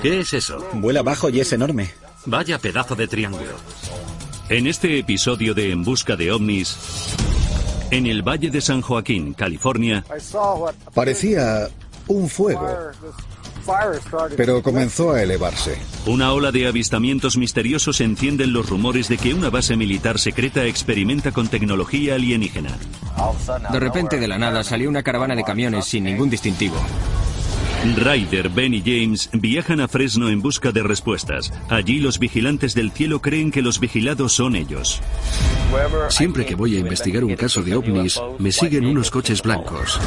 ¿Qué es eso? Vuela bajo y es enorme. Vaya pedazo de triángulo. En este episodio de En Busca de OVNIs, en el Valle de San Joaquín, California, Parecía un fuego, pero comenzó a elevarse. una ola de avistamientos misteriosos encienden los rumores de que una base militar secreta experimenta con tecnología alienígena. De repente, de la nada, salió una caravana de camiones sin ningún distintivo. Ryder, Ben y James viajan a Fresno en busca de respuestas. Allí los vigilantes del cielo creen que los vigilados son ellos. Siempre que voy a investigar un caso de ovnis, me siguen unos coches blancos.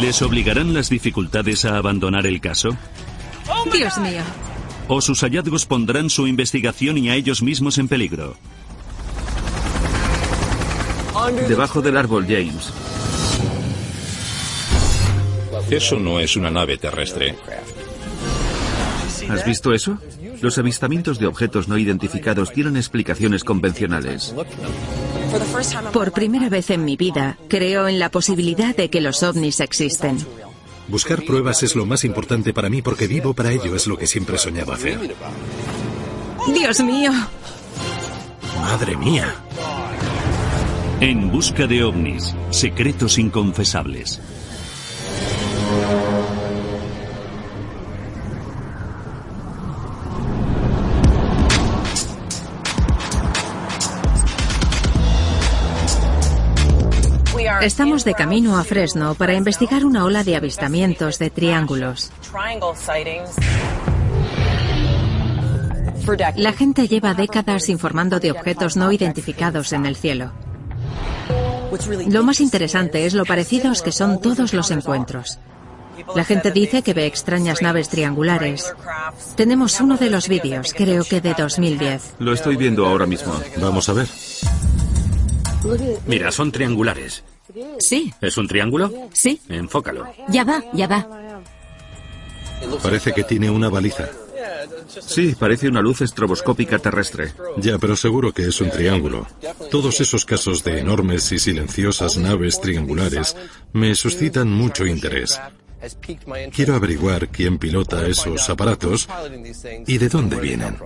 ¿Les obligarán las dificultades a abandonar el caso? Dios mío. ¿O sus hallazgos pondrán su investigación y a ellos mismos en peligro? Debajo del árbol, James. Eso no es una nave terrestre. ¿Has visto eso? Los avistamientos de objetos no identificados tienen explicaciones convencionales. Por primera vez en mi vida, creo en la posibilidad de que los ovnis existen. Buscar pruebas es lo más importante para mí porque vivo para ello, es lo que siempre soñaba hacer. Dios mío. Madre mía. En busca de ovnis, secretos inconfesables. Estamos de camino a Fresno para investigar una ola de avistamientos de triángulos. La gente lleva décadas informando de objetos no identificados en el cielo. Lo más interesante es lo parecidos que son todos los encuentros. La gente dice que ve extrañas naves triangulares. Tenemos uno de los vídeos, creo que de 2010. Lo estoy viendo ahora mismo. Vamos a ver. Mira, son triangulares. Sí, ¿Es un triángulo? sí. Enfócalo. Ya va, ya va. Parece que tiene una baliza. Sí, parece una luz estroboscópica terrestre. Ya, pero seguro que es un triángulo. Todos esos casos de enormes y silenciosas naves triangulares me suscitan mucho interés. Quiero averiguar quién pilota esos aparatos y de dónde vienen.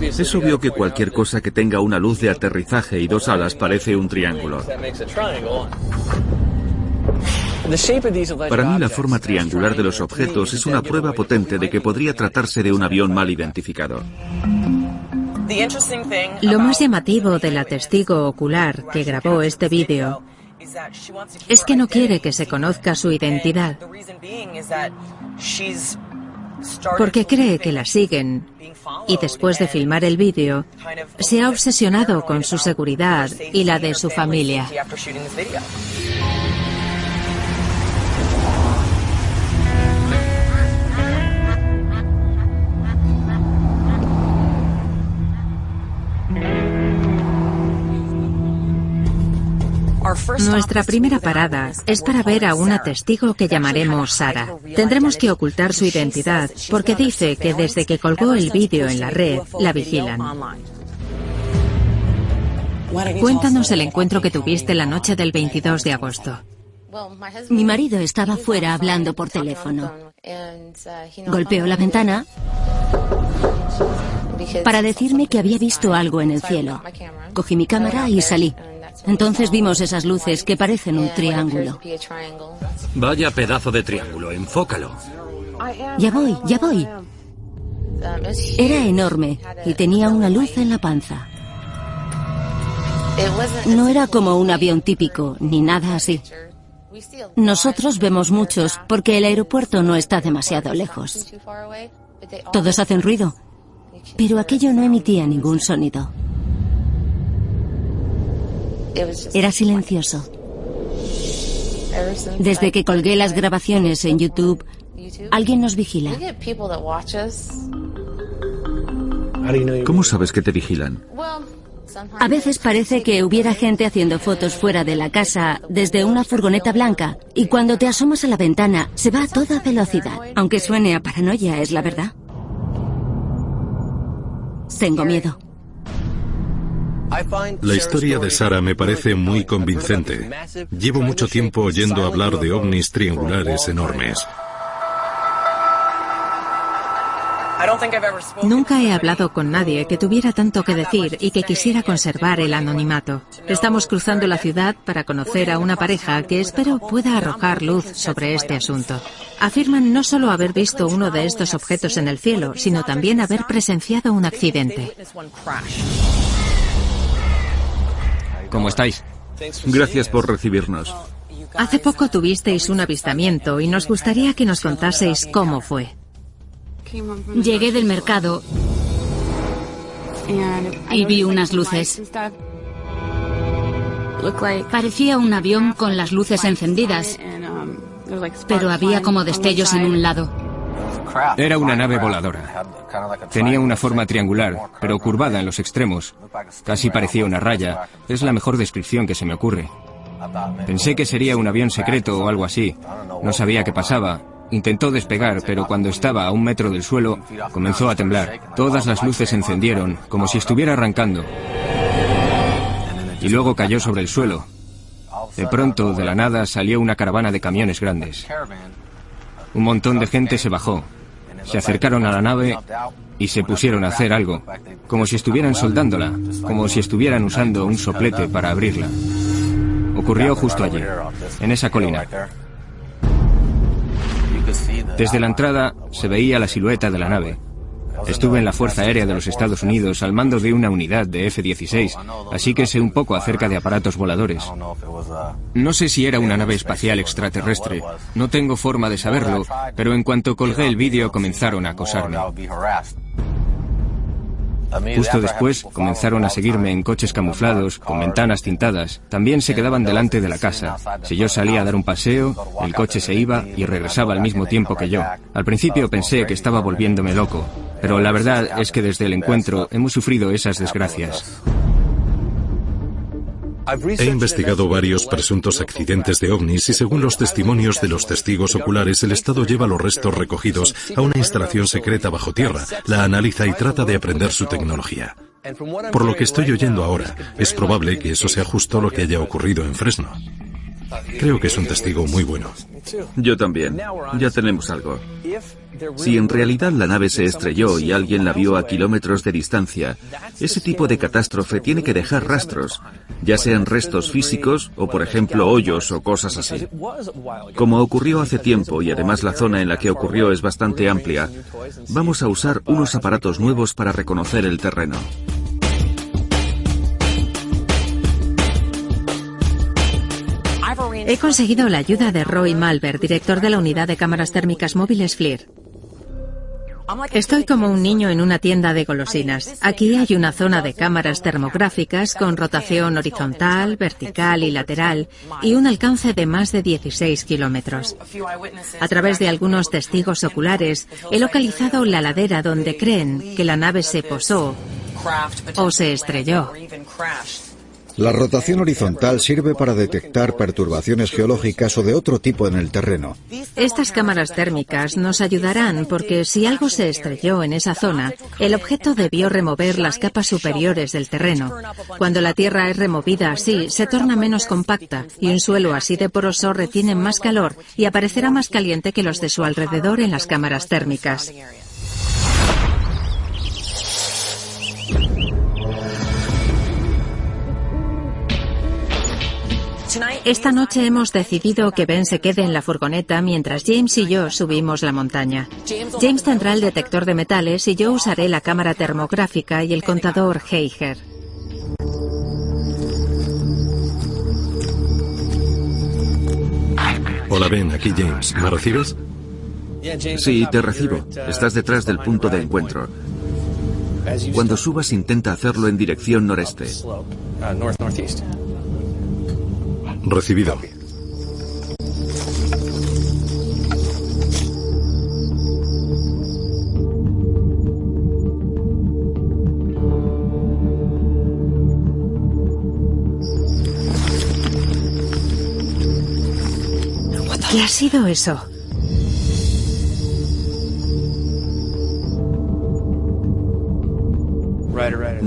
Es obvio que cualquier cosa que tenga una luz de aterrizaje y dos alas parece un triángulo. Para mí la forma triangular de los objetos es una prueba potente de que podría tratarse de un avión mal identificado. Lo más llamativo de la testigo ocular que grabó este vídeo es que no quiere que se conozca su identidad, porque cree que la siguen y después de filmar el vídeo se ha obsesionado con su seguridad y la de su familia. Nuestra primera parada es para ver a una testigo que llamaremos Sara. Tendremos que ocultar su identidad porque dice que desde que colgó el vídeo en la red la vigilan. Cuéntanos el encuentro que tuviste la noche del 22 de agosto. Mi marido estaba fuera hablando por teléfono. Golpeó la ventana para decirme que había visto algo en el cielo. Cogí mi cámara y salí. Entonces vimos esas luces que parecen un triángulo. Vaya pedazo de triángulo, enfócalo. Ya voy, ya voy. Era enorme y tenía una luz en la panza. No era como un avión típico, ni nada así. Nosotros vemos muchos porque el aeropuerto no está demasiado lejos. Todos hacen ruido, pero aquello no emitía ningún sonido. Era silencioso. Desde que colgué las grabaciones en YouTube, alguien nos vigila. ¿Cómo sabes que te vigilan? A veces parece que hubiera gente haciendo fotos fuera de la casa desde una furgoneta blanca y cuando te asomas a la ventana se va a toda velocidad. Aunque suene a paranoia, es la verdad. Tengo miedo. La historia de Sara me parece muy convincente. Llevo mucho tiempo oyendo hablar de ovnis triangulares enormes. Nunca he hablado con nadie que tuviera tanto que decir y que quisiera conservar el anonimato. Estamos cruzando la ciudad para conocer a una pareja que espero pueda arrojar luz sobre este asunto. Afirman no solo haber visto uno de estos objetos en el cielo, sino también haber presenciado un accidente. ¿Cómo estáis? Gracias por recibirnos. Hace poco tuvisteis un avistamiento y nos gustaría que nos contaseis cómo fue. Llegué del mercado y vi unas luces. Parecía un avión con las luces encendidas, pero había como destellos en un lado. Era una nave voladora. Tenía una forma triangular, pero curvada en los extremos. Casi parecía una raya. Es la mejor descripción que se me ocurre. Pensé que sería un avión secreto o algo así. No sabía qué pasaba. Intentó despegar, pero cuando estaba a un metro del suelo, comenzó a temblar. Todas las luces se encendieron, como si estuviera arrancando. Y luego cayó sobre el suelo. De pronto, de la nada, salió una caravana de camiones grandes. Un montón de gente se bajó. Se acercaron a la nave y se pusieron a hacer algo, como si estuvieran soldándola, como si estuvieran usando un soplete para abrirla. Ocurrió justo allí, en esa colina. Desde la entrada se veía la silueta de la nave. Estuve en la Fuerza Aérea de los Estados Unidos al mando de una unidad de F-16, así que sé un poco acerca de aparatos voladores. No sé si era una nave espacial extraterrestre, no tengo forma de saberlo, pero en cuanto colgué el vídeo comenzaron a acosarme. Justo después comenzaron a seguirme en coches camuflados, con ventanas tintadas. También se quedaban delante de la casa. Si yo salía a dar un paseo, el coche se iba y regresaba al mismo tiempo que yo. Al principio pensé que estaba volviéndome loco, pero la verdad es que desde el encuentro hemos sufrido esas desgracias. He investigado varios presuntos accidentes de ovnis y según los testimonios de los testigos oculares, el Estado lleva los restos recogidos a una instalación secreta bajo tierra, la analiza y trata de aprender su tecnología. Por lo que estoy oyendo ahora, es probable que eso sea justo lo que haya ocurrido en Fresno. Creo que es un testigo muy bueno. Yo también. Ya tenemos algo. Si en realidad la nave se estrelló y alguien la vio a kilómetros de distancia, ese tipo de catástrofe tiene que dejar rastros, ya sean restos físicos o, por ejemplo, hoyos o cosas así. Como ocurrió hace tiempo y además la zona en la que ocurrió es bastante amplia, vamos a usar unos aparatos nuevos para reconocer el terreno. He conseguido la ayuda de Roy Malver, director de la unidad de cámaras térmicas móviles FLIR. Estoy como un niño en una tienda de golosinas. Aquí hay una zona de cámaras termográficas con rotación horizontal, vertical y lateral y un alcance de más de 16 kilómetros. A través de algunos testigos oculares he localizado la ladera donde creen que la nave se posó o se estrelló. La rotación horizontal sirve para detectar perturbaciones geológicas o de otro tipo en el terreno. Estas cámaras térmicas nos ayudarán porque si algo se estrelló en esa zona, el objeto debió remover las capas superiores del terreno. Cuando la Tierra es removida así, se torna menos compacta y un suelo así de poroso retiene más calor y aparecerá más caliente que los de su alrededor en las cámaras térmicas. Esta noche hemos decidido que Ben se quede en la furgoneta mientras James y yo subimos la montaña. James tendrá el detector de metales y yo usaré la cámara termográfica y el contador Heiger. Hola Ben, aquí James. ¿Me recibes? Sí, te recibo. Estás detrás del punto de encuentro. Cuando subas intenta hacerlo en dirección noreste. Recibido. ¿Qué ha sido eso?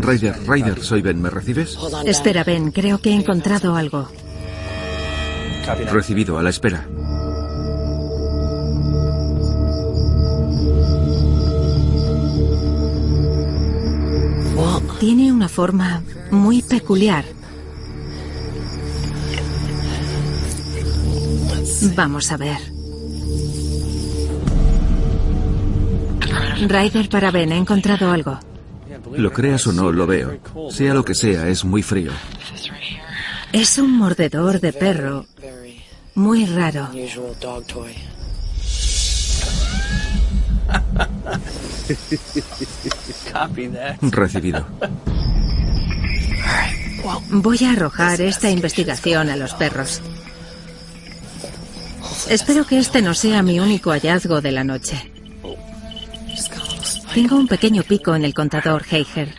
Ryder, Ryder, soy Ben, ¿me recibes? Espera, Ben, creo que he encontrado algo. Recibido, a la espera. Tiene una forma muy peculiar. Vamos a ver. Ryder para Ben, he encontrado algo. Lo creas o no, lo veo. Sea lo que sea, es muy frío. Es un mordedor de perro muy raro. Recibido. Voy a arrojar esta investigación a los perros. Espero que este no sea mi único hallazgo de la noche. Tengo un pequeño pico en el contador Heiger.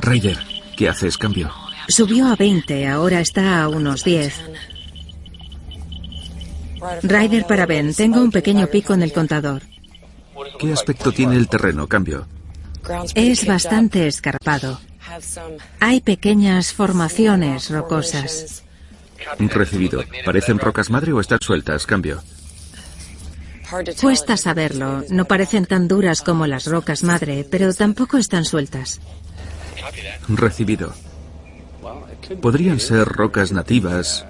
Ryder, ¿qué haces? Cambio. Subió a 20, ahora está a unos 10. Ryder para Ben, tengo un pequeño pico en el contador. ¿Qué aspecto tiene el terreno? Cambio. Es bastante escarpado. Hay pequeñas formaciones rocosas. Recibido. ¿Parecen rocas madre o están sueltas? Cambio. Cuesta saberlo. No parecen tan duras como las rocas madre, pero tampoco están sueltas. Recibido. Podrían ser rocas nativas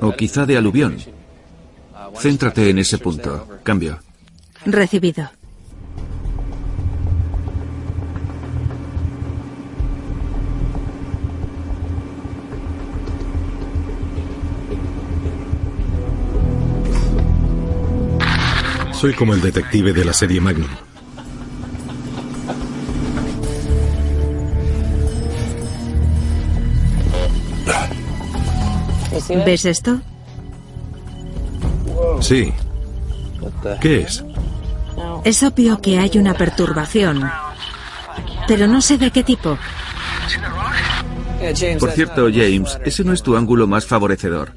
o quizá de aluvión. Céntrate en ese punto. Cambio. Recibido. Soy como el detective de la serie Magnum. ¿Ves esto? Sí. ¿Qué es? Es obvio que hay una perturbación, pero no sé de qué tipo. Por cierto, James, ese no es tu ángulo más favorecedor.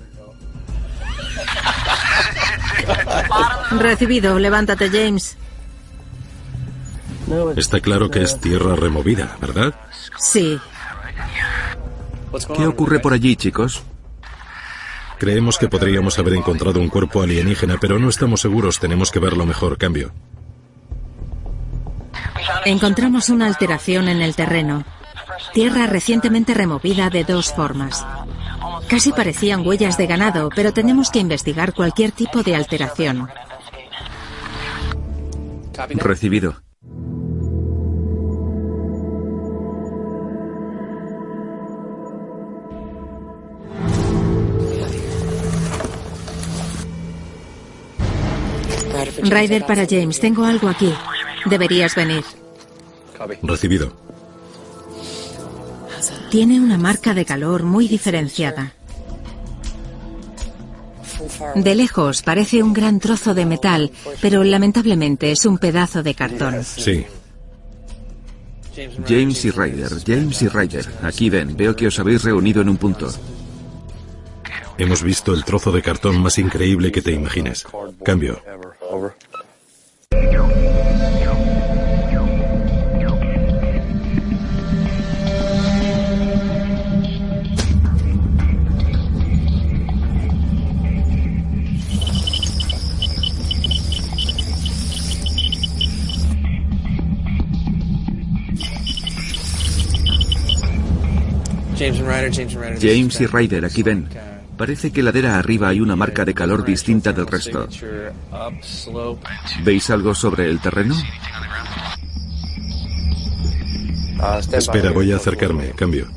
Recibido, levántate, James. Está claro que es tierra removida, ¿verdad? Sí. ¿Qué ocurre por allí, chicos? Creemos que podríamos haber encontrado un cuerpo alienígena, pero no estamos seguros. Tenemos que verlo mejor. Cambio. Encontramos una alteración en el terreno. Tierra recientemente removida de dos formas. Casi parecían huellas de ganado, pero tenemos que investigar cualquier tipo de alteración. Recibido. Ryder para James, tengo algo aquí. Deberías venir. Recibido. Tiene una marca de calor muy diferenciada. De lejos parece un gran trozo de metal, pero lamentablemente es un pedazo de cartón. Sí. James y Ryder, James y Ryder. Aquí ven, veo que os habéis reunido en un punto. Hemos visto el trozo de cartón más increíble que te imagines. Cambio. James y Ryder, aquí ven. Parece que ladera arriba hay una marca de calor distinta del resto. ¿Veis algo sobre el terreno? Espera, voy a acercarme. Cambio.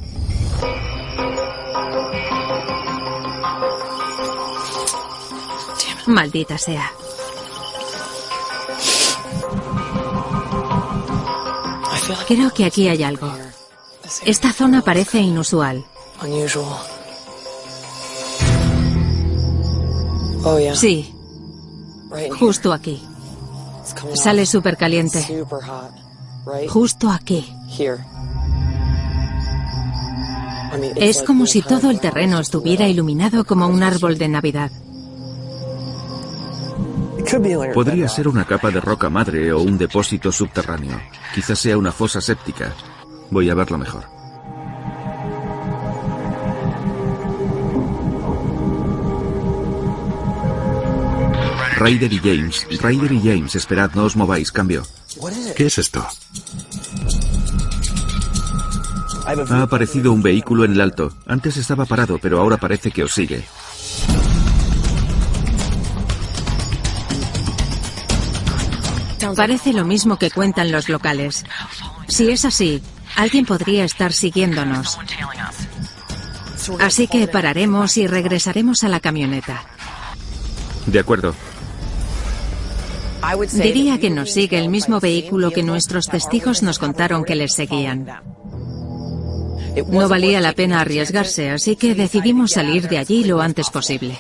Maldita sea. Creo que aquí hay algo. Esta zona parece inusual. Sí. Justo aquí. Sale súper caliente. Justo aquí. Es como si todo el terreno estuviera iluminado como un árbol de Navidad. Podría ser una capa de roca madre o un depósito subterráneo. Quizás sea una fosa séptica. Voy a verlo mejor. Ryder y James. Ryder y James, esperad, no os mováis, cambio. ¿Qué es esto? Ha aparecido un vehículo en el alto. Antes estaba parado, pero ahora parece que os sigue. Parece lo mismo que cuentan los locales. Si es así, alguien podría estar siguiéndonos. Así que pararemos y regresaremos a la camioneta. De acuerdo. Diría que nos sigue el mismo vehículo que nuestros testigos nos contaron que les seguían. No valía la pena arriesgarse, así que decidimos salir de allí lo antes posible.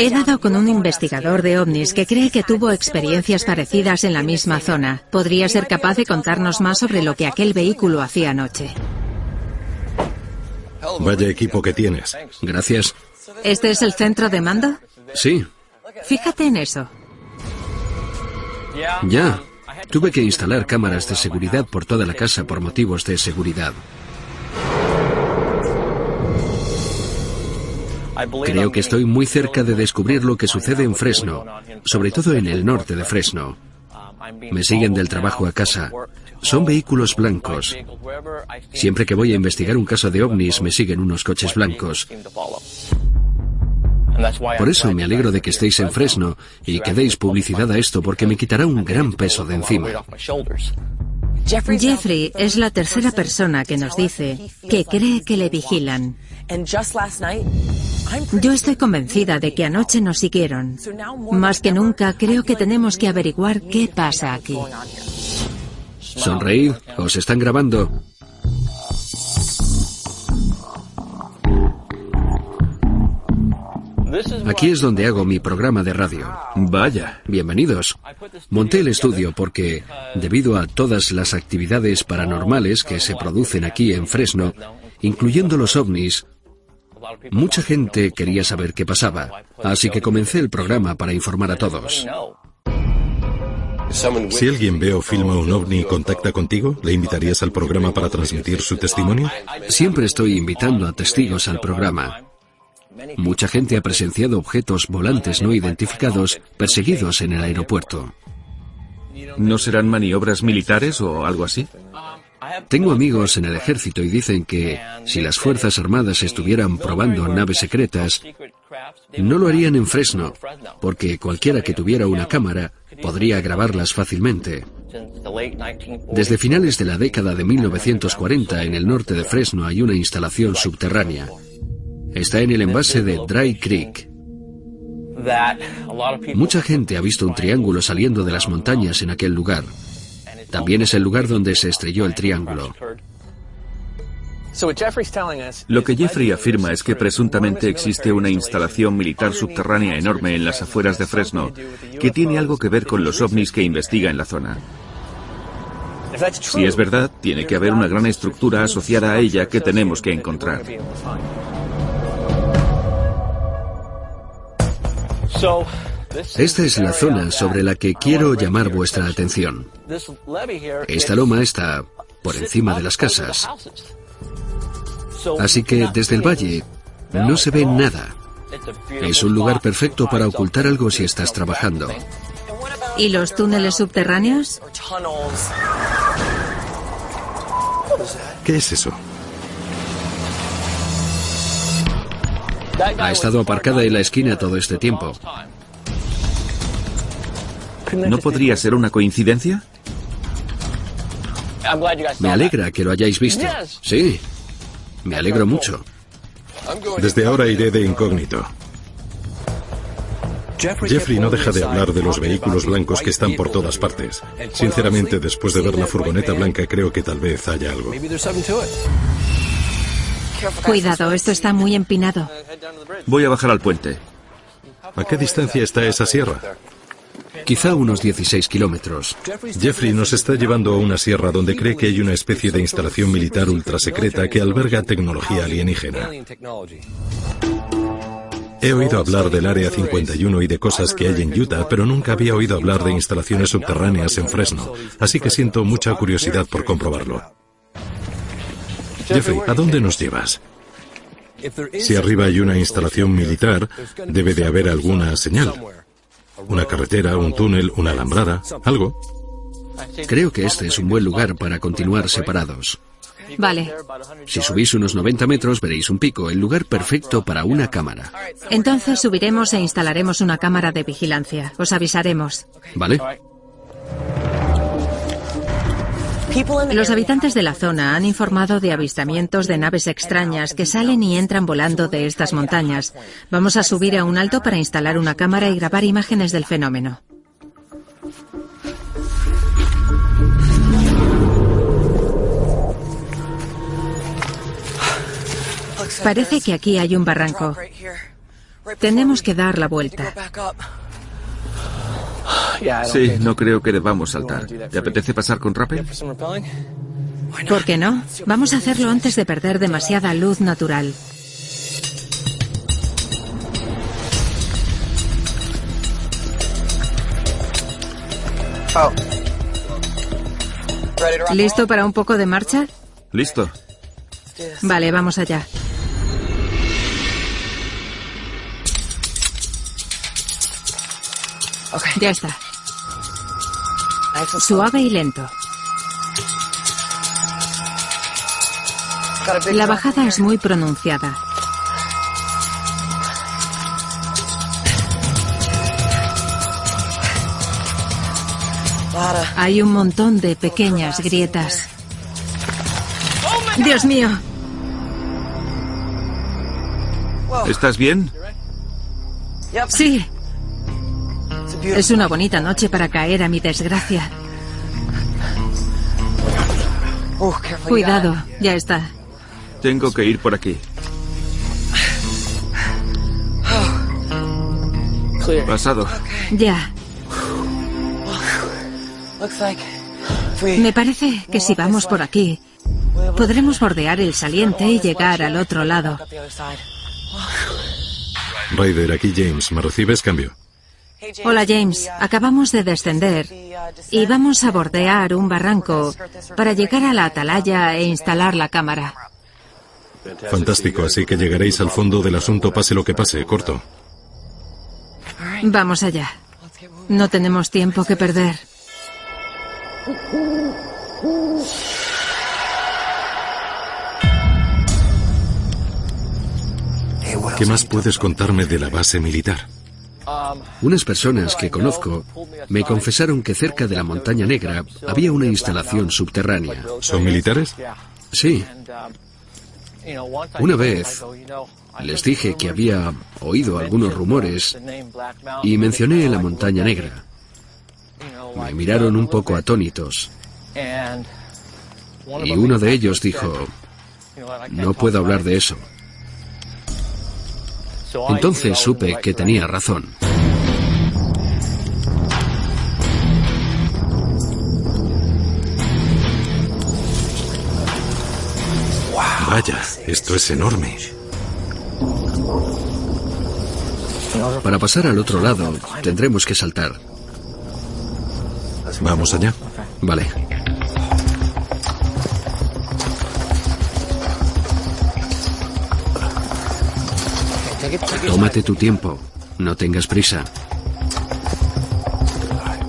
He dado con un investigador de ovnis que cree que tuvo experiencias parecidas en la misma zona. ¿Podría ser capaz de contarnos más sobre lo que aquel vehículo hacía anoche? Vaya equipo que tienes. Gracias. ¿Este es el centro de mando? Sí, Fíjate en eso. ya. Tuve que instalar cámaras de seguridad por toda la casa por motivos de seguridad. Creo que estoy muy cerca de descubrir lo que sucede en Fresno, sobre todo en el norte de Fresno. Me siguen del trabajo a casa. Son vehículos blancos. Siempre que voy a investigar un caso de ovnis me siguen unos coches blancos. Por eso me alegro de que estéis en Fresno y que deis publicidad a esto porque me quitará un gran peso de encima. Jeffrey es la tercera persona que nos dice que cree que le vigilan. Yo estoy convencida de que anoche nos siguieron. Más que nunca creo que tenemos que averiguar qué pasa aquí. Sonreíd, os están grabando. Aquí es donde hago mi programa de radio. Vaya. Bienvenidos. Monté el estudio porque, debido a todas las actividades paranormales que se producen aquí en Fresno, incluyendo los ovnis, mucha gente quería saber qué pasaba. Así que comencé el programa para informar a todos. Si alguien ve o filma un ovni y contacta contigo, ¿le invitarías al programa para transmitir su testimonio? Siempre estoy invitando a testigos al programa. Mucha gente ha presenciado objetos volantes no identificados perseguidos en el aeropuerto. ¿No serán maniobras militares o algo así? Tengo amigos en el ejército y dicen que si las Fuerzas Armadas estuvieran probando naves secretas, no lo harían en Fresno, porque cualquiera que tuviera una cámara podría grabarlas fácilmente. Desde finales de la década de 1940 en el norte de Fresno hay una instalación subterránea. Está en el envase de Dry Creek. Mucha gente ha visto un triángulo saliendo de las montañas en aquel lugar. También es el lugar donde se estrelló el triángulo. Lo que Jeffrey afirma es que presuntamente existe una instalación militar subterránea enorme en las afueras de Fresno que tiene algo que ver con los ovnis que investiga en la zona. Si es verdad, tiene que haber una gran estructura asociada a ella que tenemos que encontrar. Esta es la zona sobre la que quiero llamar vuestra atención. Esta loma está por encima de las casas. Así que desde el valle no se ve nada. Es un lugar perfecto para ocultar algo si estás trabajando. ¿Y los túneles subterráneos? ¿Qué es eso? Ha estado aparcada en la esquina todo este tiempo. ¿No podría ser una coincidencia? Me alegra que lo hayáis visto. Sí, me alegro mucho. Desde ahora iré de incógnito. Jeffrey no deja de hablar de los vehículos blancos que están por todas partes. Sinceramente, después de ver la furgoneta blanca, creo que tal vez haya algo. Cuidado, esto está muy empinado. Voy a bajar al puente. ¿A qué distancia está esa sierra? Quizá unos 16 kilómetros. Jeffrey nos está llevando a una sierra donde cree que hay una especie de instalación militar ultrasecreta que alberga tecnología alienígena. He oído hablar del Área 51 y de cosas que hay en Utah, pero nunca había oído hablar de instalaciones subterráneas en Fresno, así que siento mucha curiosidad por comprobarlo. Jeffrey, ¿a dónde nos llevas? Si arriba hay una instalación militar, debe de haber alguna señal. Una carretera, un túnel, una alambrada, algo. Creo que este es un buen lugar para continuar separados. Vale. Si subís unos 90 metros veréis un pico, el lugar perfecto para una cámara. Entonces subiremos e instalaremos una cámara de vigilancia. Os avisaremos. ¿Vale? Los habitantes de la zona han informado de avistamientos de naves extrañas que salen y entran volando de estas montañas. Vamos a subir a un alto para instalar una cámara y grabar imágenes del fenómeno. Parece que aquí hay un barranco. Tenemos que dar la vuelta. Sí, no creo que debamos saltar. ¿Te apetece pasar con rappel? ¿Por qué no? Vamos a hacerlo antes de perder demasiada luz natural. ¿Listo para un poco de marcha? Listo. Vale, vamos allá. Ya está. Suave y lento. La bajada es muy pronunciada. Hay un montón de pequeñas grietas. Dios mío. ¿Estás bien? Sí. Es una bonita noche para caer a mi desgracia. Cuidado, ya está. Tengo que ir por aquí. Pasado. Ya. Me parece que si vamos por aquí, podremos bordear el saliente y llegar al otro lado. Ryder, aquí James. ¿Me recibes cambio? Hola James, acabamos de descender y vamos a bordear un barranco para llegar a la atalaya e instalar la cámara. Fantástico, así que llegaréis al fondo del asunto pase lo que pase, corto. Vamos allá. No tenemos tiempo que perder. ¿Qué más puedes contarme de la base militar? Unas personas que conozco me confesaron que cerca de la Montaña Negra había una instalación subterránea. ¿Son militares? Sí. Una vez les dije que había oído algunos rumores y mencioné la Montaña Negra. Me miraron un poco atónitos. Y uno de ellos dijo, no puedo hablar de eso. Entonces supe que tenía razón. Vaya, esto es enorme. Para pasar al otro lado, tendremos que saltar. Vamos allá. Vale. Tómate tu tiempo. No tengas prisa.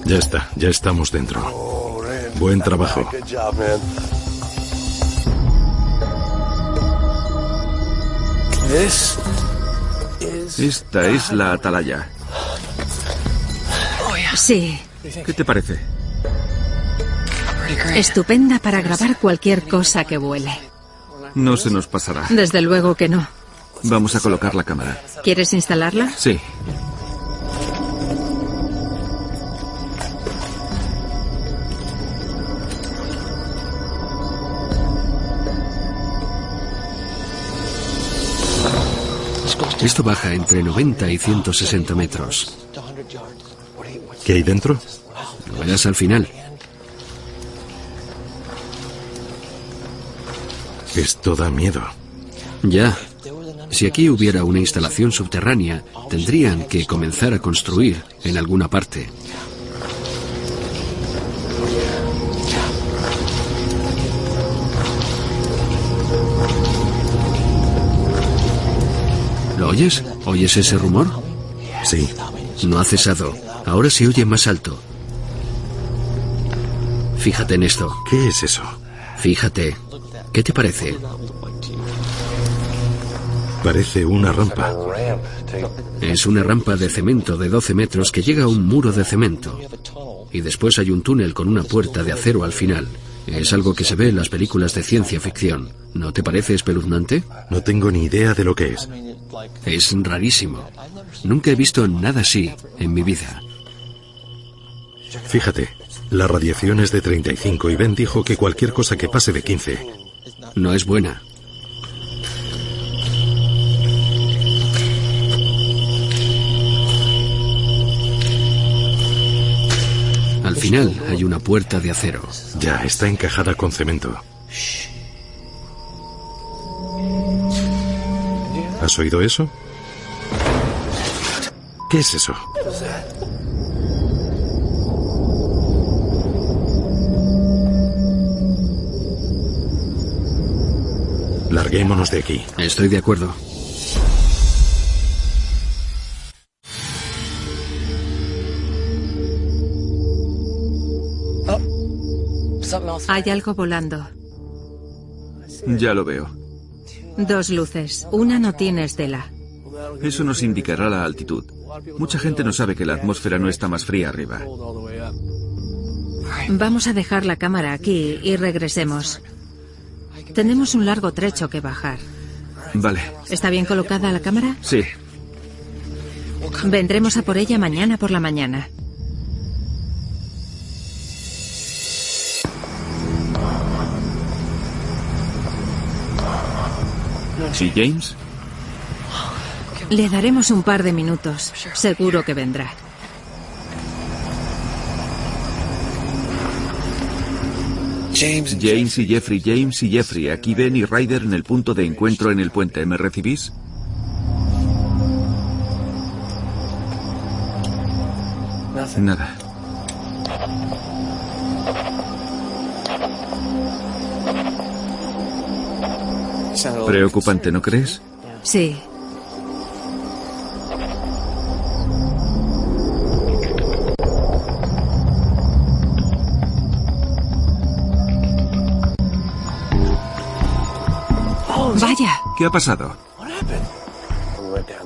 Ya está, ya estamos dentro. Buen trabajo. Esta es la atalaya. Sí, ¿Qué te parece? estupenda para grabar cualquier cosa que vuele. No se nos pasará. Desde luego que no. Vamos a colocar la cámara. ¿Quieres instalarla? Sí. Esto baja entre 90 y 160 metros. ¿Qué hay dentro? Lo verás al final. Esto da miedo. Ya. Si aquí hubiera una instalación subterránea, tendrían que comenzar a construir en alguna parte. Oyes? ¿Oyes ese rumor? Sí. No ha cesado. Ahora se oye más alto. Fíjate en esto. ¿Qué es eso? Fíjate. ¿Qué te parece? Parece una rampa. Es una rampa de cemento de 12 metros que llega a un muro de cemento. Y después hay un túnel con una puerta de acero al final. Es algo que se ve en las películas de ciencia ficción. ¿No te parece espeluznante? No tengo ni idea de lo que es. Es rarísimo. Nunca he visto nada así en mi vida. Fíjate, la radiación es de 35 y Ben dijo que cualquier cosa que pase de 15. No es buena. Final hay una puerta de acero. Ya, está encajada con cemento. ¿Has oído eso? ¿Qué es eso? Larguémonos de aquí. Estoy de acuerdo. Hay algo volando. Ya lo veo. Dos luces. Una no tiene estela. Eso nos indicará la altitud. Mucha gente no sabe que la atmósfera no está más fría arriba. Vamos a dejar la cámara aquí y regresemos. Tenemos un largo trecho que bajar. Vale. ¿Está bien colocada la cámara? Sí. Vendremos a por ella mañana por la mañana. ¿Sí, James? Le daremos un par de minutos. Seguro que vendrá. James y Jeffrey, James y Jeffrey. Aquí Ben y Ryder en el punto de encuentro en el puente. ¿Me recibís? Nada. Preocupante, ¿no crees? Sí. Vaya. ¿Qué ha pasado?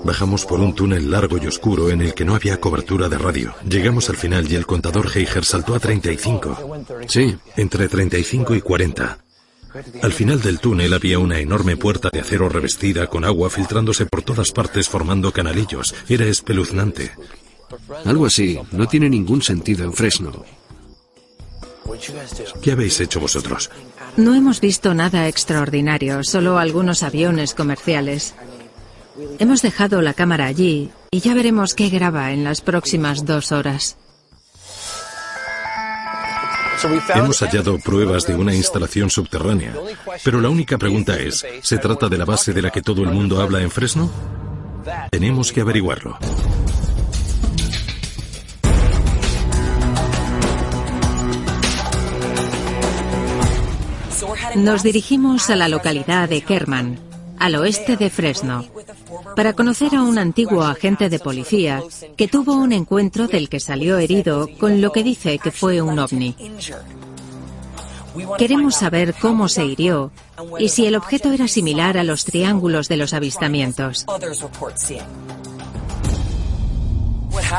Bajamos por un túnel largo y oscuro en el que no había cobertura de radio. Llegamos al final y el contador Heiger saltó a 35. Sí. Entre 35 y 40. Al final del túnel había una enorme puerta de acero revestida con agua filtrándose por todas partes formando canalillos. Era espeluznante. Algo así. No tiene ningún sentido en Fresno. ¿Qué habéis hecho vosotros? No hemos visto nada extraordinario, solo algunos aviones comerciales. Hemos dejado la cámara allí y ya veremos qué graba en las próximas dos horas. Hemos hallado pruebas de una instalación subterránea, pero la única pregunta es, ¿se trata de la base de la que todo el mundo habla en Fresno? Tenemos que averiguarlo. Nos dirigimos a la localidad de Kerman, al oeste de Fresno, para conocer a un antiguo agente de policía que tuvo un encuentro del que salió herido con lo que dice que fue un ovni. Queremos saber cómo se hirió y si el objeto era similar a los triángulos de los avistamientos.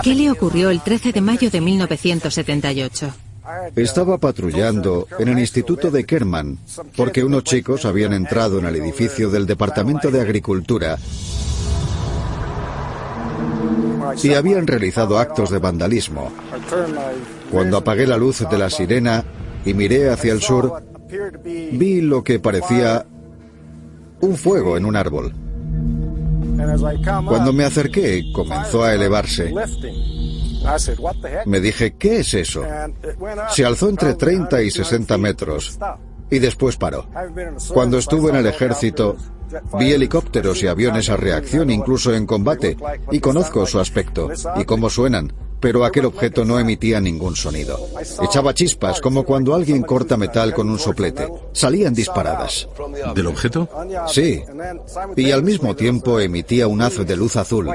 ¿Qué le ocurrió el 13 de mayo de 1978? Estaba patrullando en el Instituto de Kerman porque unos chicos habían entrado en el edificio del Departamento de Agricultura y habían realizado actos de vandalismo. Cuando apagué la luz de la sirena y miré hacia el sur, vi lo que parecía un fuego en un árbol. Cuando me acerqué, comenzó a elevarse. Me dije, ¿qué es eso? Se alzó entre 30 y 60 metros y después paró. Cuando estuve en el ejército, vi helicópteros y aviones a reacción incluso en combate y conozco su aspecto y cómo suenan. pero aquel objeto no emitía ningún sonido. Echaba chispas como cuando alguien corta metal con un soplete. Salían disparadas. ¿Del objeto? Sí. Y al mismo tiempo emitía un haz de luz azul.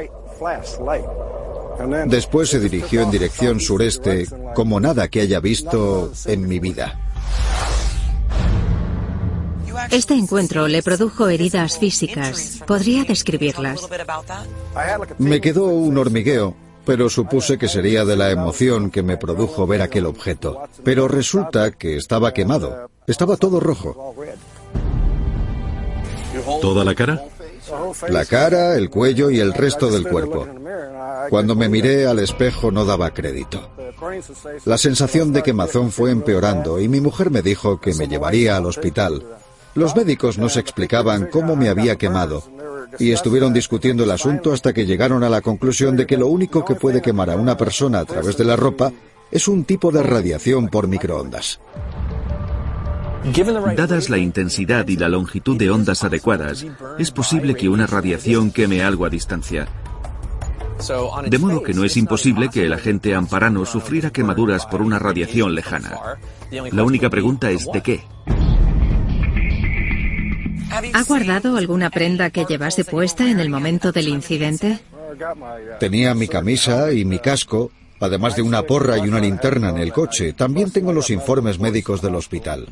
Después se dirigió en dirección sureste como nada que haya visto en mi vida. Este encuentro le produjo heridas físicas. ¿Podría describirlas? Me quedó un hormigueo, pero supuse que sería de la emoción que me produjo ver aquel objeto. Pero resulta que estaba quemado. Estaba todo rojo. ¿Toda la cara? La cara, el cuello y el resto del cuerpo. Cuando me miré al espejo no daba crédito. La sensación de quemazón fue empeorando y mi mujer me dijo que me llevaría al hospital. Los médicos no se explicaban cómo me había quemado y estuvieron discutiendo el asunto hasta que llegaron a la conclusión de que lo único que puede quemar a una persona a través de la ropa es un tipo de radiación por microondas. Dadas la intensidad y la longitud de ondas adecuadas, es posible que una radiación queme algo a distancia. De modo que no es imposible que el agente amparano sufriera quemaduras por una radiación lejana. La única pregunta es ¿de qué? ¿Ha guardado alguna prenda que llevase puesta en el momento del incidente? Tenía mi camisa y mi casco, además de una porra y una linterna en el coche. También tengo los informes médicos del hospital.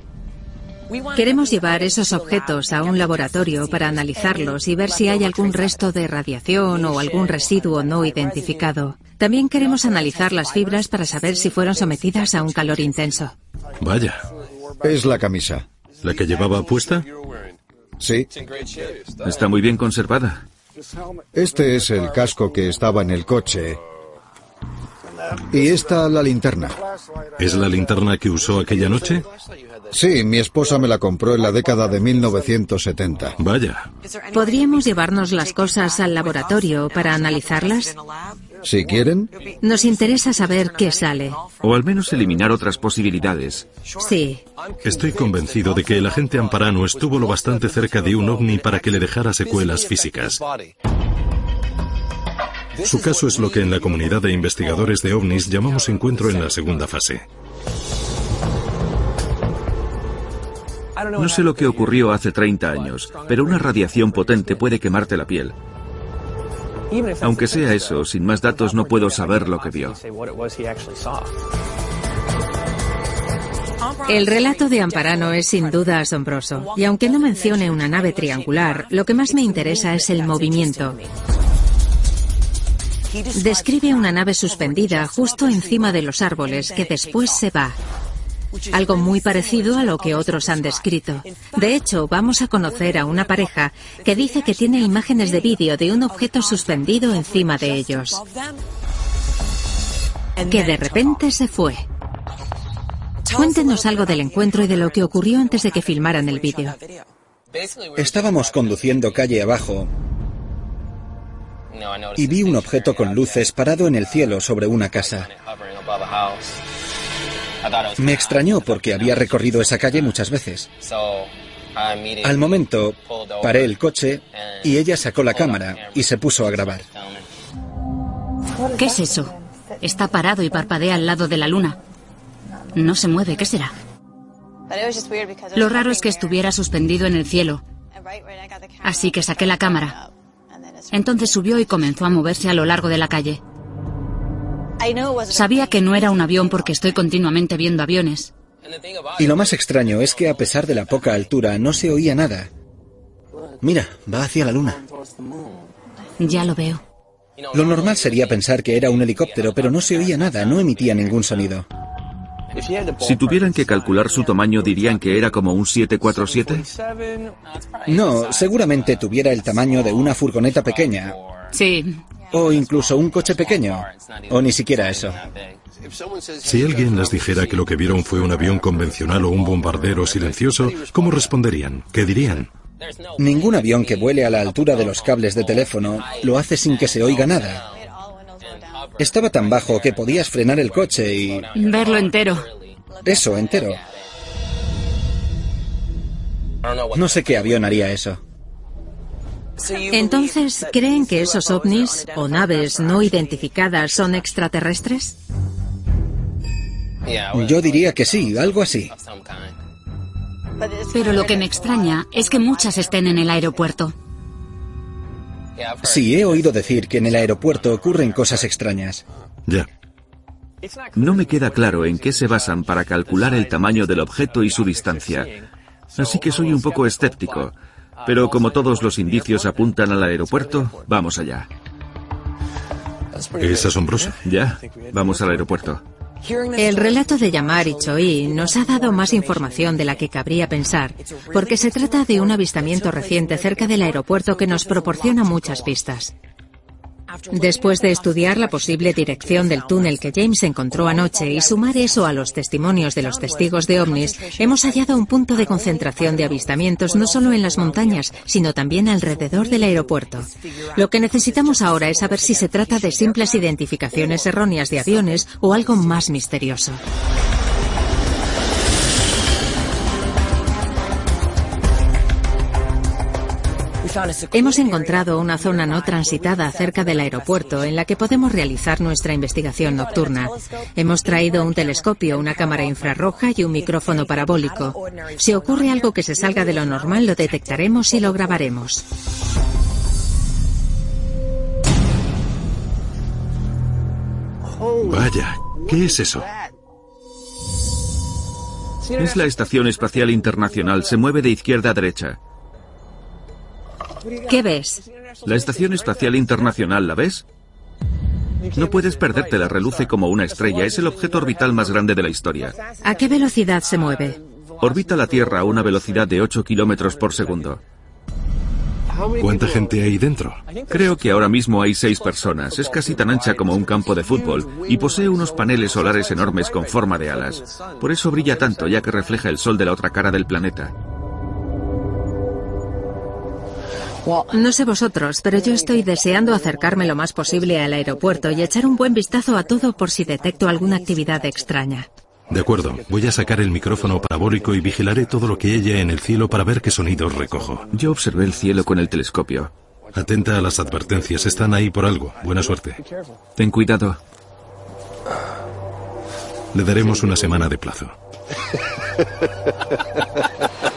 Queremos llevar esos objetos a un laboratorio para analizarlos y ver si hay algún resto de radiación o algún residuo no identificado. También queremos analizar las fibras para saber si fueron sometidas a un calor intenso. Vaya. Es la camisa. ¿La que llevaba puesta? Sí. Está muy bien conservada. Este es el casco que estaba en el coche. Y esta la linterna. ¿Es la linterna que usó aquella noche? Sí, mi esposa me la compró en la década de 1970. Vaya. ¿Podríamos llevarnos las cosas al laboratorio para analizarlas? Si quieren, Nos interesa saber qué sale. O al menos eliminar otras posibilidades. Sí. Estoy convencido de que el agente Amparano estuvo lo bastante cerca de un ovni para que le dejara secuelas físicas. Su caso es lo que en la comunidad de investigadores de ovnis llamamos encuentro en la segunda fase. No sé lo que ocurrió hace 30 años, pero una radiación potente puede quemarte la piel. Aunque sea eso, sin más datos no puedo saber lo que vio. El relato de Amparano es sin duda asombroso, y aunque no mencione una nave triangular, lo que más me interesa es el movimiento. Describe una nave suspendida justo encima de los árboles que después se va. Algo muy parecido a lo que otros han descrito. De hecho, vamos a conocer a una pareja que dice que tiene imágenes de vídeo de un objeto suspendido encima de ellos. Que de repente se fue. Cuéntenos algo del encuentro y de lo que ocurrió antes de que filmaran el vídeo. Estábamos conduciendo calle abajo y vi un objeto con luces parado en el cielo sobre una casa. Me extrañó porque había recorrido esa calle muchas veces. Al momento, paré el coche y ella sacó la cámara y se puso a grabar. ¿Qué es eso? Está parado y parpadea al lado de la luna. No se mueve, ¿qué será? Lo raro es que estuviera suspendido en el cielo. Así que saqué la cámara. Entonces subió y comenzó a moverse a lo largo de la calle. Sabía que no era un avión porque estoy continuamente viendo aviones. Y lo más extraño es que a pesar de la poca altura no se oía nada. Mira, va hacia la luna. Ya lo veo. Lo normal sería pensar que era un helicóptero, pero no se oía nada, no emitía ningún sonido. Si tuvieran que calcular su tamaño, dirían que era como un 747. No, seguramente tuviera el tamaño de una furgoneta pequeña. Sí. O incluso un coche pequeño. O ni siquiera eso. Si alguien les dijera que lo que vieron fue un avión convencional o un bombardero silencioso, ¿cómo responderían? ¿Qué dirían? Ningún avión que vuele a la altura de los cables de teléfono lo hace sin que se oiga nada. Estaba tan bajo que podías frenar el coche y... Verlo entero. Eso, entero. No sé qué avión haría eso. Entonces, ¿creen que esos ovnis o naves no identificadas son extraterrestres? Yo diría que sí, algo así. Pero lo que me extraña es que muchas estén en el aeropuerto. Sí, he oído decir que en el aeropuerto ocurren cosas extrañas. Ya. No me queda claro en qué se basan para calcular el tamaño del objeto y su distancia. Así que soy un poco escéptico. Pero como todos los indicios apuntan al aeropuerto, vamos allá. Es asombroso. Ya, vamos al aeropuerto. El relato de Yamar y Choi nos ha dado más información de la que cabría pensar, porque se trata de un avistamiento reciente cerca del aeropuerto que nos proporciona muchas pistas. Después de estudiar la posible dirección del túnel que James encontró anoche y sumar eso a los testimonios de los testigos de ovnis, hemos hallado un punto de concentración de avistamientos no solo en las montañas, sino también alrededor del aeropuerto. Lo que necesitamos ahora es saber si se trata de simples identificaciones erróneas de aviones o algo más misterioso. Hemos encontrado una zona no transitada cerca del aeropuerto en la que podemos realizar nuestra investigación nocturna. Hemos traído un telescopio, una cámara infrarroja y un micrófono parabólico. Si ocurre algo que se salga de lo normal, lo detectaremos y lo grabaremos. Vaya, ¿qué es eso? Es la Estación Espacial Internacional. Se mueve de izquierda a derecha. ¿Qué ves? La Estación Espacial Internacional, ¿la ves? No puedes perdértela, reluce como una estrella. Es el objeto orbital más grande de la historia. ¿A qué velocidad se mueve? Orbita la Tierra a una velocidad de 8 kilómetros por segundo. ¿Cuánta gente hay dentro? Creo que ahora mismo hay seis personas. Es casi tan ancha como un campo de fútbol y posee unos paneles solares enormes con forma de alas. Por eso brilla tanto, ya que refleja el sol de la otra cara del planeta. No sé vosotros, pero yo estoy deseando acercarme lo más posible al aeropuerto y echar un buen vistazo a todo por si detecto alguna actividad extraña. De acuerdo, voy a sacar el micrófono parabólico y vigilaré todo lo que haya en el cielo para ver qué sonidos recojo. Yo observé el cielo con el telescopio. Atenta a las advertencias, están ahí por algo. Buena suerte. Ten cuidado. Le daremos una semana de plazo.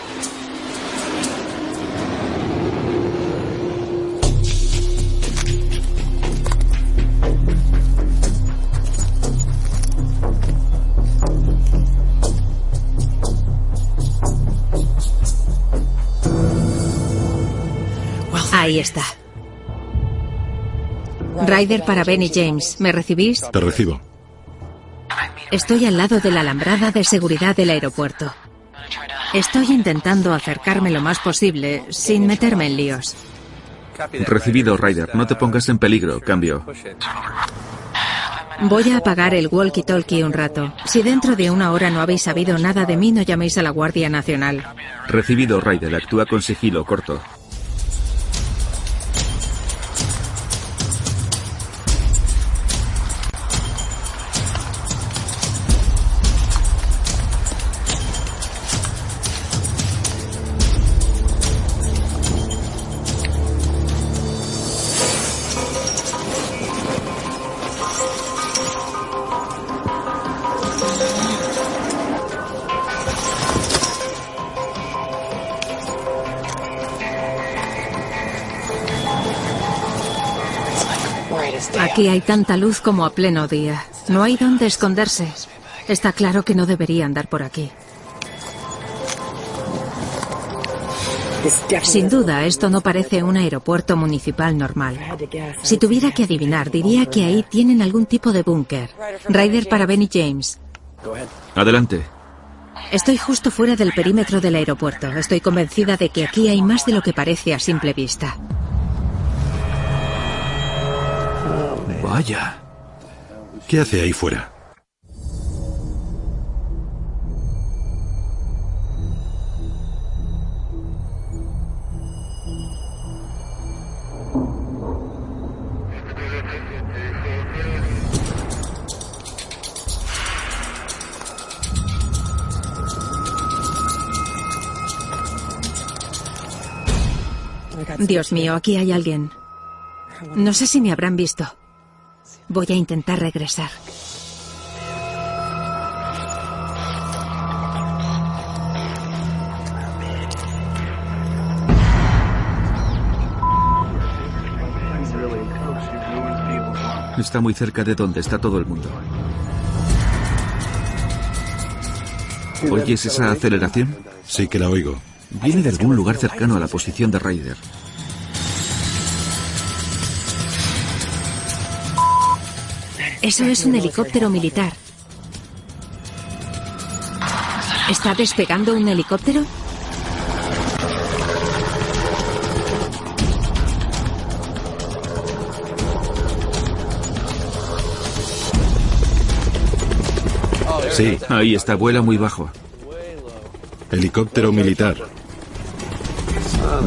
Ahí está. Ryder para Benny James. ¿Me recibís? Te recibo. Estoy al lado de la alambrada de seguridad del aeropuerto. Estoy intentando acercarme lo más posible sin meterme en líos. Recibido, Ryder. No te pongas en peligro. Cambio. Voy a apagar el walkie-talkie un rato. Si dentro de una hora no habéis sabido nada de mí, no llaméis a la Guardia Nacional. Recibido, Ryder. Actúa con sigilo corto. Hay tanta luz como a pleno día. No hay dónde esconderse. Está claro que no debería andar por aquí. Sin duda, esto no parece un aeropuerto municipal normal. Si tuviera que adivinar, diría que ahí tienen algún tipo de búnker. Ryder para Benny James. Adelante. Estoy justo fuera del perímetro del aeropuerto. Estoy convencida de que aquí hay más de lo que parece a simple vista. Vaya. ¿Qué hace ahí fuera? Dios mío, aquí hay alguien. No sé si me habrán visto. Voy a intentar regresar. Está muy cerca de donde está todo el mundo. ¿Oyes esa aceleración? Sí que la oigo. Viene de algún lugar cercano a la posición de Ryder. Eso es un helicóptero militar. ¿Está despegando un helicóptero? Sí, ahí está, vuela muy bajo. Helicóptero militar.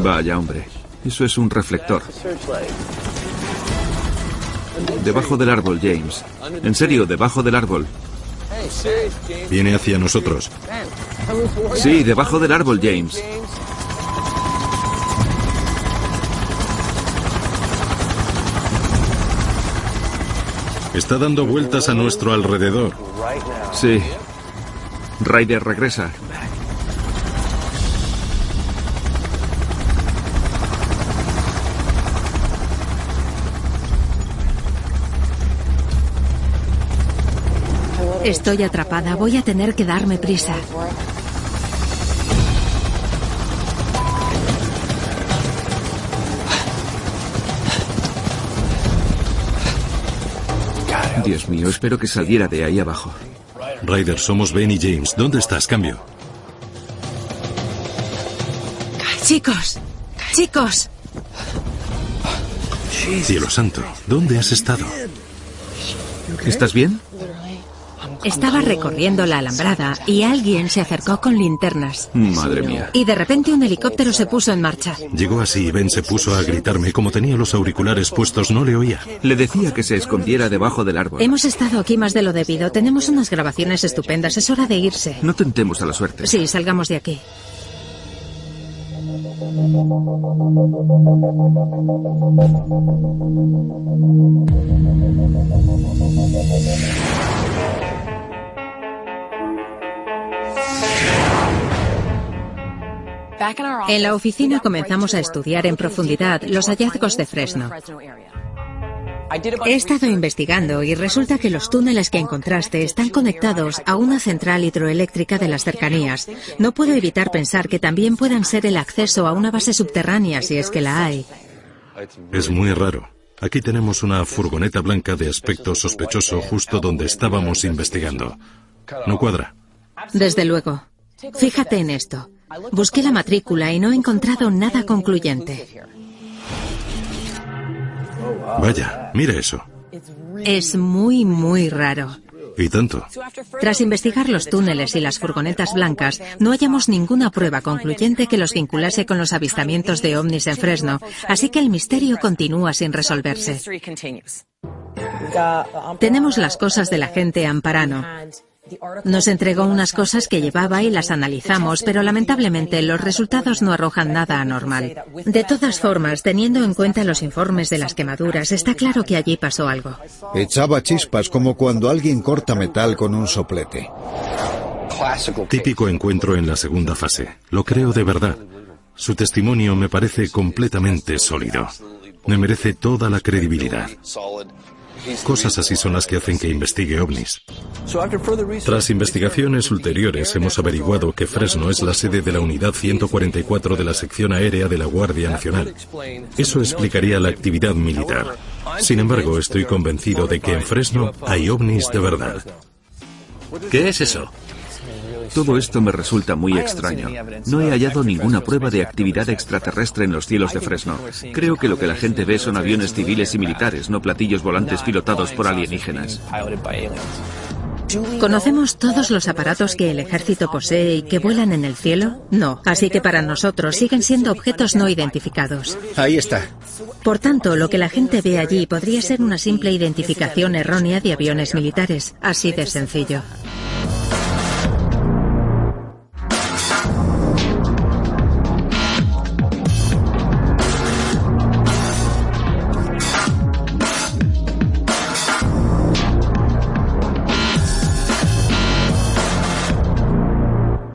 Vaya, hombre. Eso es un reflector. Debajo del árbol, James. En serio, debajo del árbol. Viene hacia nosotros. Sí, debajo del árbol, James. Está dando vueltas a nuestro alrededor. Sí. Ryder regresa. Estoy atrapada, voy a tener que darme prisa. Dios mío, espero que saliera de ahí abajo. Ryder, somos Ben y James. ¿Dónde estás? Cambio. Chicos, chicos. Cielo santo, ¿dónde has estado? ¿Estás bien? Estaba recorriendo la alambrada y alguien se acercó con linternas. Madre mía. Y de repente un helicóptero se puso en marcha. Llegó así y Ben se puso a gritarme. Como tenía los auriculares puestos, no le oía. Le decía que se escondiera debajo del árbol. Hemos estado aquí más de lo debido. Tenemos unas grabaciones estupendas. Es hora de irse. No tentemos a la suerte. Sí, salgamos de aquí. En la oficina comenzamos a estudiar en profundidad los hallazgos de Fresno. He estado investigando y resulta que los túneles que encontraste están conectados a una central hidroeléctrica de las cercanías. No puedo evitar pensar que también puedan ser el acceso a una base subterránea si es que la hay. Es muy raro. Aquí tenemos una furgoneta blanca de aspecto sospechoso justo donde estábamos investigando. No cuadra. Desde luego. Fíjate en esto. Busqué la matrícula y no he encontrado nada concluyente. Vaya, mira eso. Es muy, muy raro. ¿Y tanto? Tras investigar los túneles y las furgonetas blancas, no hallamos ninguna prueba concluyente que los vinculase con los avistamientos de ovnis en Fresno, así que el misterio continúa sin resolverse. Tenemos las cosas de la gente amparano. Nos entregó unas cosas que llevaba y las analizamos, pero lamentablemente los resultados no arrojan nada anormal. De todas formas, teniendo en cuenta los informes de las quemaduras, está claro que allí pasó algo. Echaba chispas como cuando alguien corta metal con un soplete. Típico encuentro en la segunda fase. Lo creo de verdad. Su testimonio me parece completamente sólido. Me merece toda la credibilidad. Cosas así son las que hacen que investigue ovnis. Tras investigaciones ulteriores hemos averiguado que Fresno es la sede de la Unidad 144 de la Sección Aérea de la Guardia Nacional. Eso explicaría la actividad militar. Sin embargo, estoy convencido de que en Fresno hay ovnis de verdad. ¿Qué es eso? Todo esto me resulta muy extraño. No he hallado ninguna prueba de actividad extraterrestre en los cielos de Fresno. Creo que lo que la gente ve son aviones civiles y militares, no platillos volantes pilotados por alienígenas. ¿Conocemos todos los aparatos que el ejército posee y que vuelan en el cielo? No. Así que para nosotros siguen siendo objetos no identificados. Ahí está. Por tanto, lo que la gente ve allí podría ser una simple identificación errónea de aviones militares. Así de sencillo.